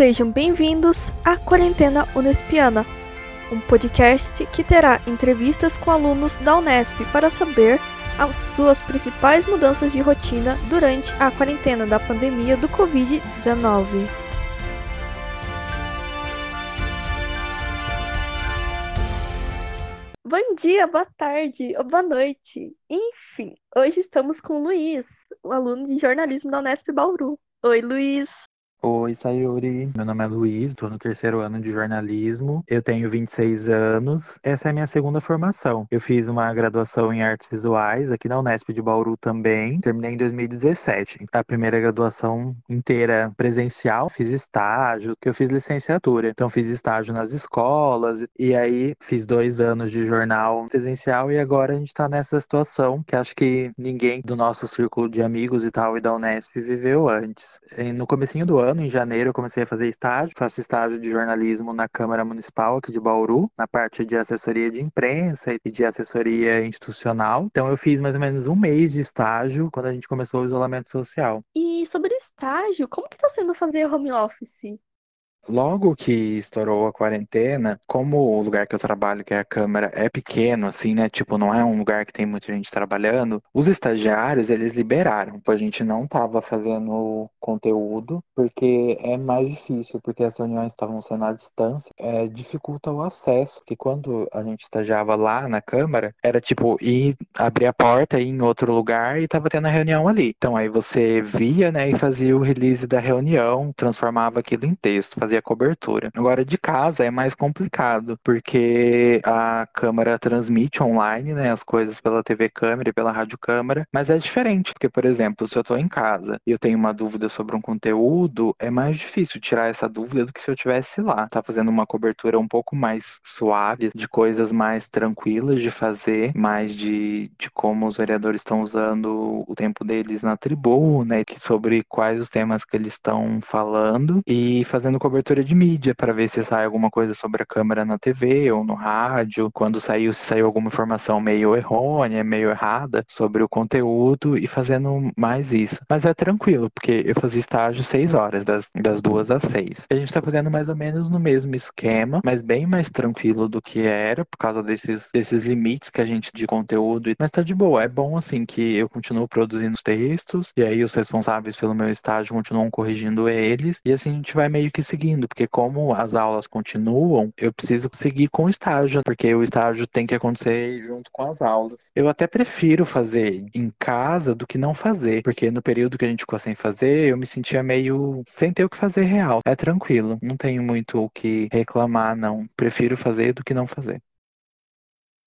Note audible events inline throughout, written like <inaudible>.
Sejam bem-vindos à Quarentena Unespiana, um podcast que terá entrevistas com alunos da Unesp para saber as suas principais mudanças de rotina durante a quarentena da pandemia do Covid-19. Bom dia, boa tarde boa noite. Enfim, hoje estamos com o Luiz, um aluno de jornalismo da Unesp Bauru. Oi, Luiz. Oi, Sayuri. Meu nome é Luiz, estou no terceiro ano de jornalismo. Eu tenho 26 anos. Essa é a minha segunda formação. Eu fiz uma graduação em artes visuais aqui na Unesp de Bauru também. Terminei em 2017. A primeira graduação inteira presencial, fiz estágio, que eu fiz licenciatura. Então fiz estágio nas escolas e aí fiz dois anos de jornal presencial e agora a gente está nessa situação que acho que ninguém do nosso círculo de amigos e tal e da Unesp viveu antes. No comecinho do ano ano, em janeiro, eu comecei a fazer estágio. Faço estágio de jornalismo na Câmara Municipal aqui de Bauru, na parte de assessoria de imprensa e de assessoria institucional. Então, eu fiz mais ou menos um mês de estágio quando a gente começou o isolamento social. E sobre estágio, como que tá sendo fazer home office? Logo que estourou a quarentena, como o lugar que eu trabalho, que é a Câmara, é pequeno, assim, né? Tipo, não é um lugar que tem muita gente trabalhando, os estagiários, eles liberaram. A gente não tava fazendo conteúdo, porque é mais difícil, porque as reuniões estavam sendo à distância, é, dificulta o acesso, que quando a gente estagiava lá na Câmara, era tipo, ir abrir a porta, ir em outro lugar e tava tendo a reunião ali. Então, aí você via, né, e fazia o release da reunião, transformava aquilo em texto, fazia a cobertura. Agora, de casa é mais complicado, porque a câmera transmite online, né, as coisas pela TV câmera e pela rádio câmera, mas é diferente, porque, por exemplo, se eu tô em casa e eu tenho uma dúvida sobre um conteúdo, é mais difícil tirar essa dúvida do que se eu tivesse lá. Tá fazendo uma cobertura um pouco mais suave, de coisas mais tranquilas de fazer, mais de, de como os vereadores estão usando o tempo deles na tribuna, e sobre quais os temas que eles estão falando, e fazendo cobertura cobertura de mídia para ver se sai alguma coisa sobre a câmera na TV ou no rádio, quando saiu, se saiu alguma informação meio errônea, meio errada sobre o conteúdo e fazendo mais isso. Mas é tranquilo, porque eu fazia estágio seis horas, das, das duas às seis. A gente está fazendo mais ou menos no mesmo esquema, mas bem mais tranquilo do que era, por causa desses, desses limites que a gente de conteúdo. Mas tá de boa, é bom assim que eu continuo produzindo os textos, e aí os responsáveis pelo meu estágio continuam corrigindo eles, e assim a gente vai meio que seguindo seguindo, porque como as aulas continuam, eu preciso seguir com o estágio, porque o estágio tem que acontecer junto com as aulas. Eu até prefiro fazer em casa do que não fazer, porque no período que a gente ficou sem fazer, eu me sentia meio sem ter o que fazer real. É tranquilo, não tenho muito o que reclamar, não. Prefiro fazer do que não fazer.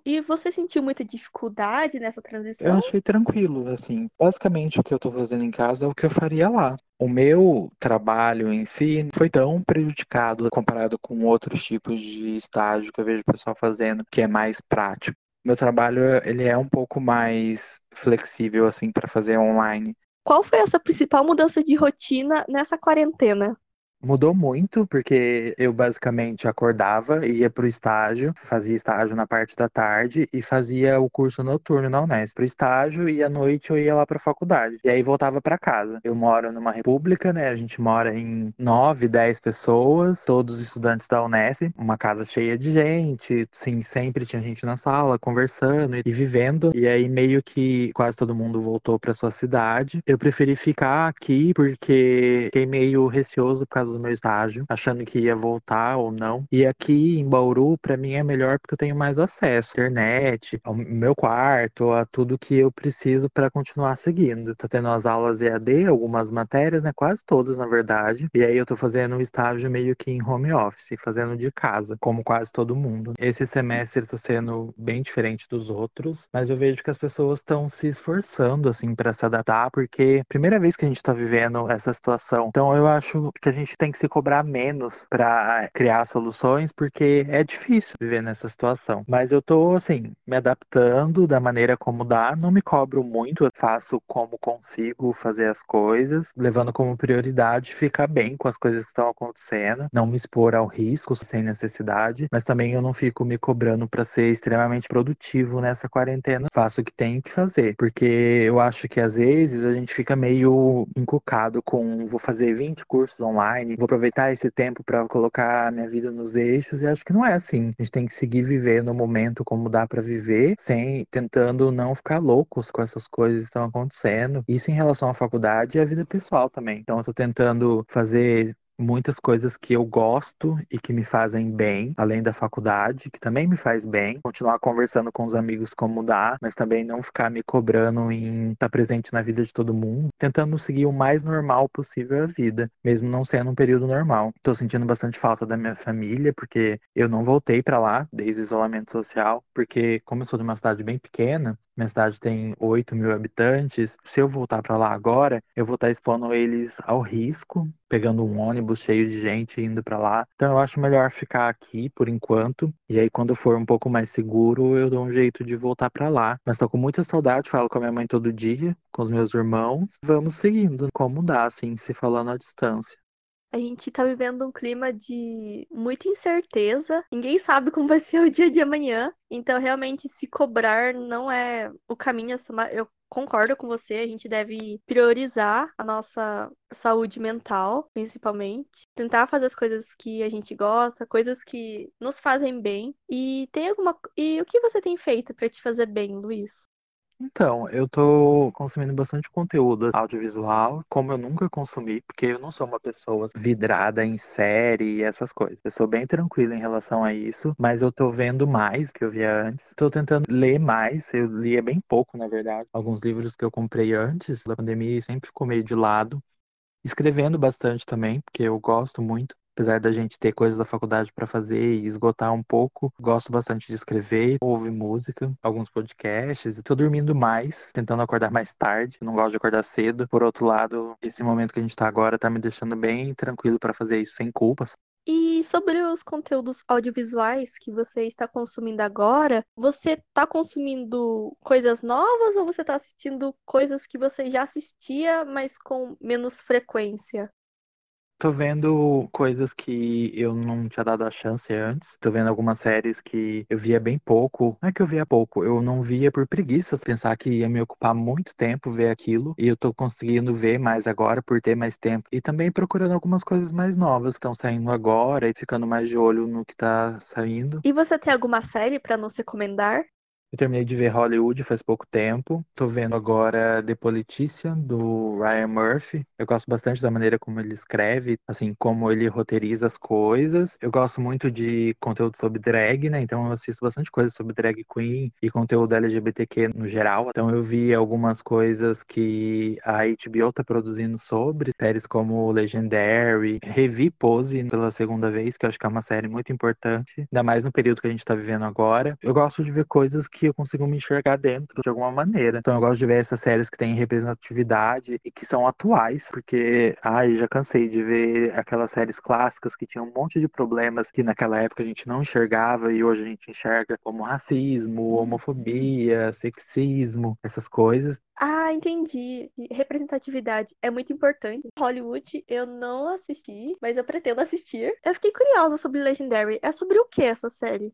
E você sentiu muita dificuldade nessa transição? Eu achei tranquilo, assim. Basicamente o que eu tô fazendo em casa é o que eu faria lá. O meu trabalho em si não foi tão prejudicado comparado com outros tipos de estágio que eu vejo o pessoal fazendo, que é mais prático. Meu trabalho, ele é um pouco mais flexível, assim, para fazer online. Qual foi a sua principal mudança de rotina nessa quarentena? Mudou muito, porque eu basicamente acordava, ia pro estágio, fazia estágio na parte da tarde e fazia o curso noturno na Unesp. Pro estágio e à noite eu ia lá pra faculdade. E aí voltava para casa. Eu moro numa república, né? A gente mora em nove, dez pessoas, todos estudantes da Unesp, uma casa cheia de gente, sim, sempre tinha gente na sala conversando e vivendo. E aí meio que quase todo mundo voltou para sua cidade. Eu preferi ficar aqui porque fiquei meio receoso por causa do meu estágio, achando que ia voltar ou não. E aqui em Bauru, para mim é melhor porque eu tenho mais acesso à internet, ao meu quarto, a tudo que eu preciso para continuar seguindo. Tá tendo as aulas EAD, algumas matérias, né? Quase todas, na verdade. E aí eu tô fazendo um estágio meio que em home office, fazendo de casa, como quase todo mundo. Esse semestre tá sendo bem diferente dos outros, mas eu vejo que as pessoas estão se esforçando assim para se adaptar, porque é primeira vez que a gente tá vivendo essa situação. Então eu acho que a gente tem que se cobrar menos para criar soluções, porque é difícil viver nessa situação. Mas eu tô, assim, me adaptando da maneira como dá, não me cobro muito, eu faço como consigo fazer as coisas, levando como prioridade ficar bem com as coisas que estão acontecendo, não me expor ao risco sem necessidade, mas também eu não fico me cobrando para ser extremamente produtivo nessa quarentena. Faço o que tenho que fazer, porque eu acho que às vezes a gente fica meio encucado com vou fazer 20 cursos online deadline, vou aproveitar esse tempo para colocar a minha vida nos eixos e acho que não é assim. A gente tem que seguir vivendo o momento como dá para viver, sem tentando não ficar loucos com essas coisas que estão acontecendo. Isso em relação à faculdade e à vida pessoal também. Então eu tô tentando fazer muitas coisas que eu gosto e que me fazem bem, além da faculdade, que também me faz bem. Continuar conversando com os amigos como dá, mas também não ficar me cobrando em estar presente na vida de todo mundo, tentando seguir o mais normal possível a vida, mesmo não sendo um período normal. Tô sentindo bastante falta da minha família, porque eu não voltei para lá desde o isolamento social, porque como eu sou de uma cidade bem pequena, minha cidade tem 8 mil habitantes. Se eu voltar para lá agora, eu vou estar expondo eles ao risco, pegando um ônibus cheio de gente indo para lá. Então eu acho melhor ficar aqui por enquanto. E aí, quando for um pouco mais seguro, eu dou um jeito de voltar para lá. Mas tô com muita saudade, falo com a minha mãe todo dia, com os meus irmãos. Vamos seguindo como dá, assim, se falando à distância. A gente tá vivendo um clima de muita incerteza. Ninguém sabe como vai ser o dia de amanhã. Então, realmente, se cobrar não é o caminho a tomar. Eu concordo com você, a gente deve priorizar a nossa saúde mental, principalmente. Tentar fazer as coisas que a gente gosta, coisas que nos fazem bem. E tem alguma. E o que você tem feito para te fazer bem, Luiz? Então, eu tô consumindo bastante conteúdo audiovisual, como eu nunca consumi, porque eu não sou uma pessoa vidrada em série e essas coisas. Eu sou bem tranquilo em relação a isso, mas eu tô vendo mais que eu via antes. Tô tentando ler mais, eu lia bem pouco, na verdade. Alguns livros que eu comprei antes da pandemia sempre ficou meio de lado. Escrevendo bastante também, porque eu gosto muito. Apesar da gente ter coisas da faculdade para fazer e esgotar um pouco, gosto bastante de escrever, ouvir música, alguns podcasts e tô dormindo mais, tentando acordar mais tarde. Não gosto de acordar cedo. Por outro lado, esse momento que a gente tá agora tá me deixando bem tranquilo para fazer isso sem culpas. E sobre os conteúdos audiovisuais que você está consumindo agora, você está consumindo coisas novas ou você está assistindo coisas que você já assistia, mas com menos frequência? Tô vendo coisas que eu não tinha dado a chance antes. Tô vendo algumas séries que eu via bem pouco. Não é que eu via pouco, eu não via por preguiças, pensar que ia me ocupar muito tempo ver aquilo. E eu tô conseguindo ver mais agora por ter mais tempo. E também procurando algumas coisas mais novas que estão saindo agora e ficando mais de olho no que tá saindo. E você tem alguma série para nos recomendar? Eu terminei de ver Hollywood faz pouco tempo. Tô vendo agora The Politician, do Ryan Murphy. Eu gosto bastante da maneira como ele escreve, assim, como ele roteiriza as coisas. Eu gosto muito de conteúdo sobre drag, né? Então eu assisto bastante coisa sobre drag queen e conteúdo LGBTQ no geral. Então eu vi algumas coisas que a HBO tá produzindo sobre, séries como Legendary. Revi Pose pela segunda vez, que eu acho que é uma série muito importante, ainda mais no período que a gente tá vivendo agora. Eu gosto de ver coisas que que eu consigo me enxergar dentro de alguma maneira. Então eu gosto de ver essas séries que têm representatividade e que são atuais, porque, ai, já cansei de ver aquelas séries clássicas que tinham um monte de problemas que naquela época a gente não enxergava e hoje a gente enxerga como racismo, homofobia, sexismo, essas coisas. Ah, entendi. Representatividade é muito importante. Hollywood eu não assisti, mas eu pretendo assistir. Eu fiquei curiosa sobre Legendary. É sobre o que essa série?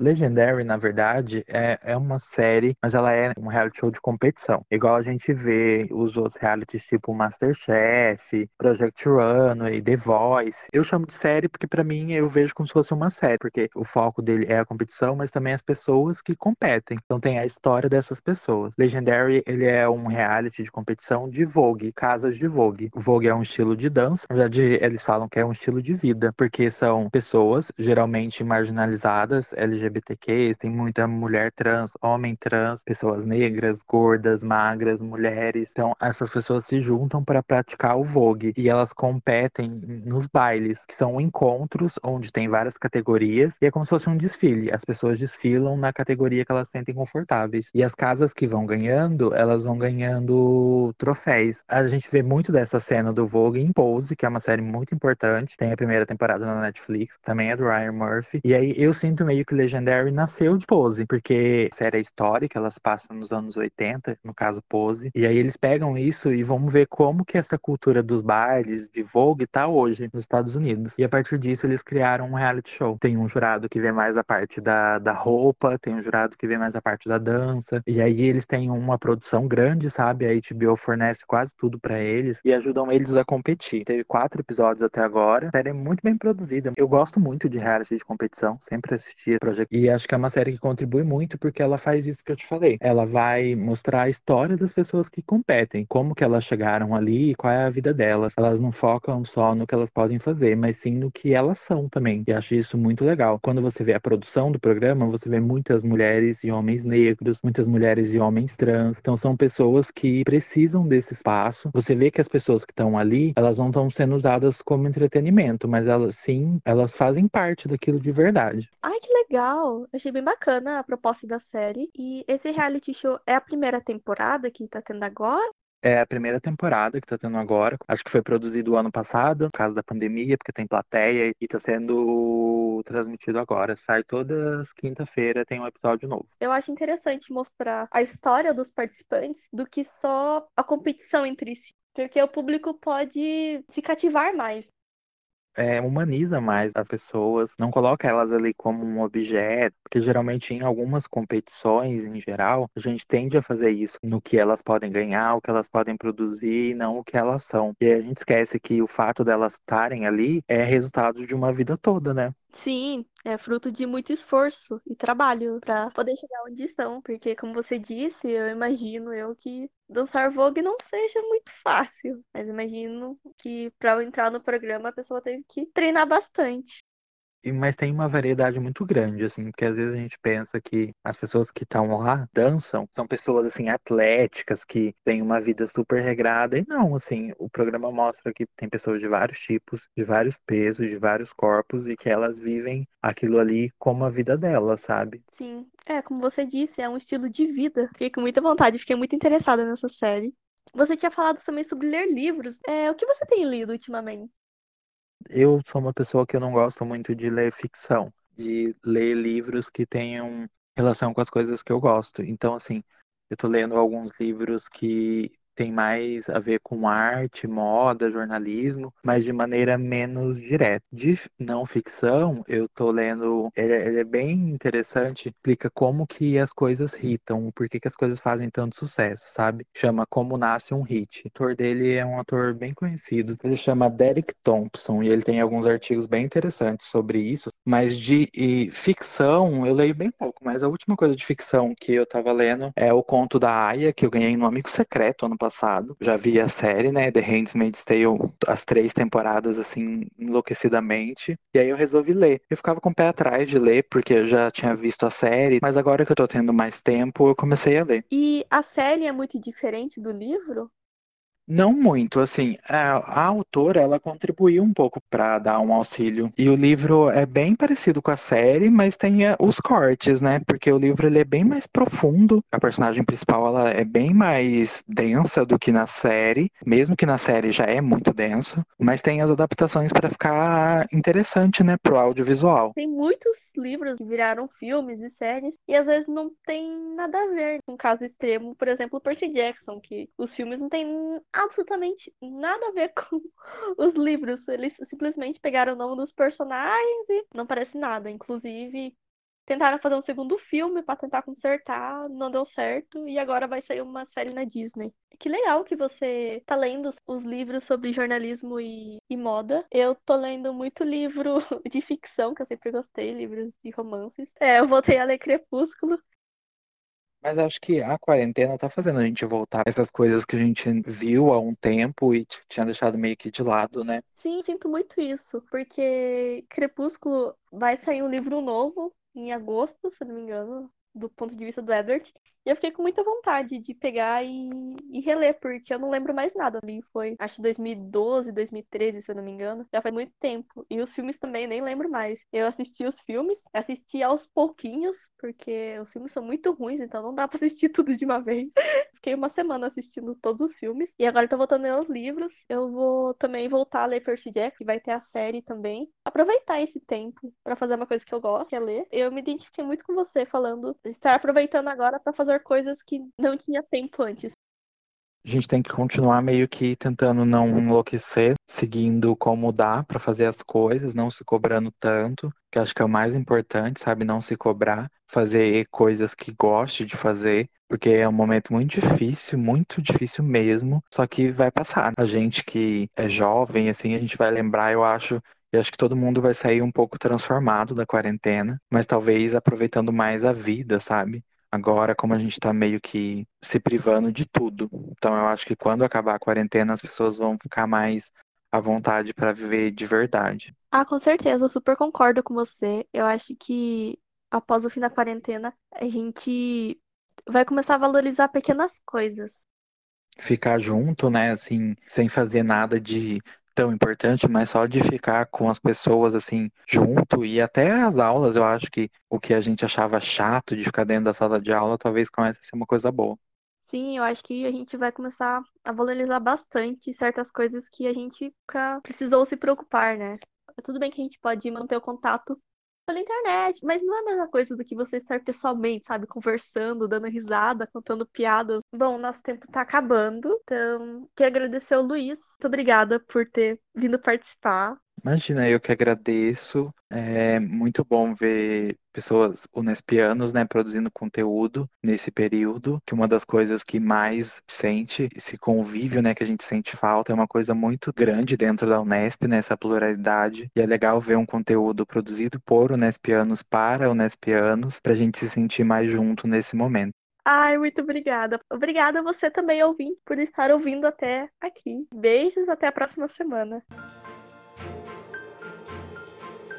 Legendary, na verdade, é, é uma série, mas ela é um reality show de competição. Igual a gente vê os outros realities tipo Masterchef, Project Runway, The Voice. Eu chamo de série porque para mim eu vejo como se fosse uma série, porque o foco dele é a competição, mas também as pessoas que competem. Então tem a história dessas pessoas. Legendary, ele é um reality de competição de Vogue, casas de Vogue. Vogue é um estilo de dança. Na verdade, eles falam que é um estilo de vida, porque são pessoas geralmente marginalizadas, LGBT LGBTQs, tem muita mulher trans, homem trans, pessoas negras, gordas, magras, mulheres. Então, essas pessoas se juntam para praticar o Vogue e elas competem nos bailes, que são encontros onde tem várias categorias e é como se fosse um desfile. As pessoas desfilam na categoria que elas sentem confortáveis. E as casas que vão ganhando, elas vão ganhando troféus. A gente vê muito dessa cena do Vogue em Pose, que é uma série muito importante. Tem a primeira temporada na Netflix, também é do Ryan Murphy. E aí eu sinto meio que Legendary nasceu de Pose, porque a série é histórica, elas passam nos anos 80, no caso Pose, e aí eles pegam isso e vão ver como que essa cultura dos bailes, de Vogue, tá hoje nos Estados Unidos. E a partir disso eles criaram um reality show. Tem um jurado que vê mais a parte da, da roupa, tem um jurado que vê mais a parte da dança, e aí eles têm uma produção grande, sabe? A HBO fornece quase tudo para eles e ajudam eles a competir. Teve quatro episódios até agora, a série é muito bem produzida. Eu gosto muito de reality de competição, sempre assisti E acho que é uma série que contribui muito porque ela faz isso que eu te falei. Ela vai mostrar a história das pessoas que competem, como que elas chegaram ali e qual é a vida delas. Elas não focam só no que elas podem fazer, mas sim no que elas são também. E acho isso muito legal. Quando você vê a produção do programa, você vê muitas mulheres e homens negros, muitas mulheres e homens trans. Então são pessoas que precisam desse espaço. Você vê que as pessoas que estão ali, elas não estão sendo usadas como entretenimento, mas elas sim, elas fazem parte daquilo de verdade. Ai, que legal! Achei bem bacana a proposta da série. E esse reality show é a primeira temporada que tá tendo agora? É a primeira temporada que tá tendo agora. Acho que foi produzido o ano passado, por causa da pandemia, porque tem plateia e tá sendo transmitido agora. Sai todas quinta-feira, tem um episódio novo. Eu acho interessante mostrar a história dos participantes do que só a competição entre si. Porque o público pode se cativar mais é, humaniza mais as pessoas, não coloca elas ali como um objeto, porque geralmente em algumas competições em geral, a gente tende a fazer isso no que elas podem ganhar, o que elas podem produzir, e não o que elas são. E a gente esquece que o fato delas estarem ali é resultado de uma vida toda, né? Sim, é fruto de muito esforço e trabalho para poder chegar onde estão, porque como você disse, eu imagino eu que dançar Vogue não seja muito fácil, mas imagino que para entrar no programa a pessoa teve que treinar bastante. Mas tem uma variedade muito grande, assim, porque às vezes a gente pensa que as pessoas que estão lá dançam são pessoas, assim, atléticas, que têm uma vida super regrada. E não, assim, o programa mostra que tem pessoas de vários tipos, de vários pesos, de vários corpos e que elas vivem aquilo ali como a vida delas, sabe? Sim. É, como você disse, é um estilo de vida. Fiquei com muita vontade, fiquei muito interessada nessa série. Você tinha falado também sobre ler livros. É, o que você tem lido ultimamente? Eu sou uma pessoa que eu não gosto muito de ler ficção, de ler livros que tenham relação com as coisas que eu gosto. Então, assim, eu tô lendo alguns livros que tem mais a ver com arte, moda, jornalismo, mas de maneira menos direta. De não ficção, eu tô lendo, ele, ele é bem interessante, explica como que as coisas hitam, por que, que as coisas fazem tanto sucesso, sabe? Chama Como Nasce um Hit. O autor dele é um ator bem conhecido, ele chama Derek Thompson, e ele tem alguns artigos bem interessantes sobre isso, mas de ficção, eu leio bem pouco, mas a última coisa de ficção que eu tava lendo é o conto da Aya, que eu ganhei no Amigo Secreto ano passado. Já vi a série, né? The Handmaid's Tale, as três temporadas, assim, enlouquecidamente. E aí eu resolvi ler. Eu ficava com o pé atrás de ler, porque eu já tinha visto a série, mas agora que eu tô tendo mais tempo, eu comecei a ler. E a série é muito diferente do livro? Não muito, assim, a, a autora, ela contribuiu um pouco para dar um auxílio. E o livro é bem parecido com a série, mas tem eh, os cortes, né? Porque o livro ele é bem mais profundo. A personagem principal, ela é bem mais densa do que na série, mesmo que na série já é muito denso, mas tem as adaptações para ficar interessante, né, pro audiovisual. Tem muitos livros que viraram filmes e séries e às vezes não tem nada a ver. Um caso extremo, por exemplo, Percy Jackson, que os filmes não têm absolutamente nada a ver <laughs> com os livros. Eles simplesmente pegaram o nome dos personagens e não parece nada. Inclusive, tentaram fazer um segundo filme para tentar consertar, não deu certo, e agora vai sair uma série na Disney. Que legal que você tá lendo os livros sobre jornalismo e, e moda. Eu tô lendo muito livro <laughs> de ficção, que eu sempre gostei, livros de romances. É, eu voltei a ler Crepúsculo, mas acho que a quarentena tá fazendo a gente voltar a essas coisas que a gente viu há um tempo e tinha deixado meio que de lado, né? Sim, sinto muito isso, porque Crepúsculo vai sair um livro novo em agosto, se não me engano. Do ponto de vista do Edward. E eu fiquei com muita vontade de pegar e, e reler, porque eu não lembro mais nada. Ali foi, acho 2012, 2013, se eu não me engano. Já faz muito tempo. E os filmes também, nem lembro mais. Eu assisti os filmes, assisti aos pouquinhos, porque os filmes são muito ruins, então não dá pra assistir <laughs> tudo de uma vez. <laughs> Fiquei uma semana assistindo todos os filmes. E agora eu tô voltando a ler os livros. Eu vou também voltar a ler Percy que vai ter a série também. Aproveitar esse tempo para fazer uma coisa que eu gosto, que é ler. Eu me identifiquei muito com você falando estar aproveitando agora para fazer coisas que não tinha tempo antes. A gente tem que continuar meio que tentando não enlouquecer, seguindo como dá para fazer as coisas, não se cobrando tanto, que acho que é o mais importante, sabe? Não se cobrar, fazer coisas que goste de fazer, porque é um momento muito difícil, muito difícil mesmo, só que vai passar. A gente que é jovem, assim, a gente vai lembrar, eu acho, eu acho que todo mundo vai sair um pouco transformado da quarentena, mas talvez aproveitando mais a vida, sabe? Agora, como a gente tá meio que se privando de tudo. Então, eu acho que quando acabar a quarentena, as pessoas vão ficar mais à vontade para viver de verdade. Ah, com certeza, eu super concordo com você. Eu acho que após o fim da quarentena, a gente vai começar a valorizar pequenas coisas. Ficar junto, né, assim, sem fazer nada de tão importante, mas só de ficar com as pessoas assim junto e até as aulas, eu acho que o que a gente achava chato de ficar dentro da sala de aula talvez comece a ser uma coisa boa. Sim, eu acho que a gente vai começar a valorizar bastante certas coisas que a gente precisou se preocupar, né? Tudo bem que a gente pode manter o contato pela internet, mas não é a mesma coisa do que você estar pessoalmente, sabe, conversando, dando risada, contando piadas. Bom, nosso tempo tá acabando, então quero agradecer ao Luiz. Muito obrigada por ter vindo participar. Imagina, eu que agradeço. É muito bom ver pessoas unespianos, né, produzindo conteúdo nesse período, que uma das coisas que mais sente, esse convívio, né, que a gente sente falta, é uma coisa muito grande dentro da Unesp, né, essa pluralidade. E é legal ver um conteúdo produzido por unespianos para unespianos, para a gente se sentir mais junto nesse momento. Ai, muito obrigada. Obrigada a você também, ouvinte, por estar ouvindo até aqui. Beijos, até a próxima semana.